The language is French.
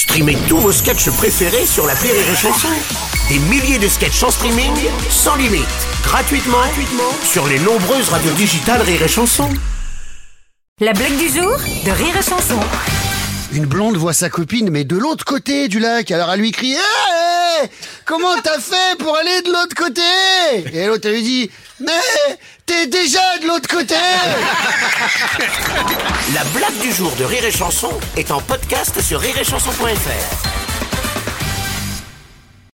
Streamez tous vos sketchs préférés sur la Rire et Chanson. Des milliers de sketchs en streaming, sans limite, gratuitement, gratuitement sur les nombreuses radios digitales Rire et Chanson. La blague du jour de Rire et Chanson. Une blonde voit sa copine, mais de l'autre côté du lac. Alors elle lui crie Hé Comment t'as fait pour aller de l'autre côté Et l'autre lui dit Mais t'es déjà de l'autre côté La blague du jour de Rire et Chanson est en podcast sur rireetchanson.fr.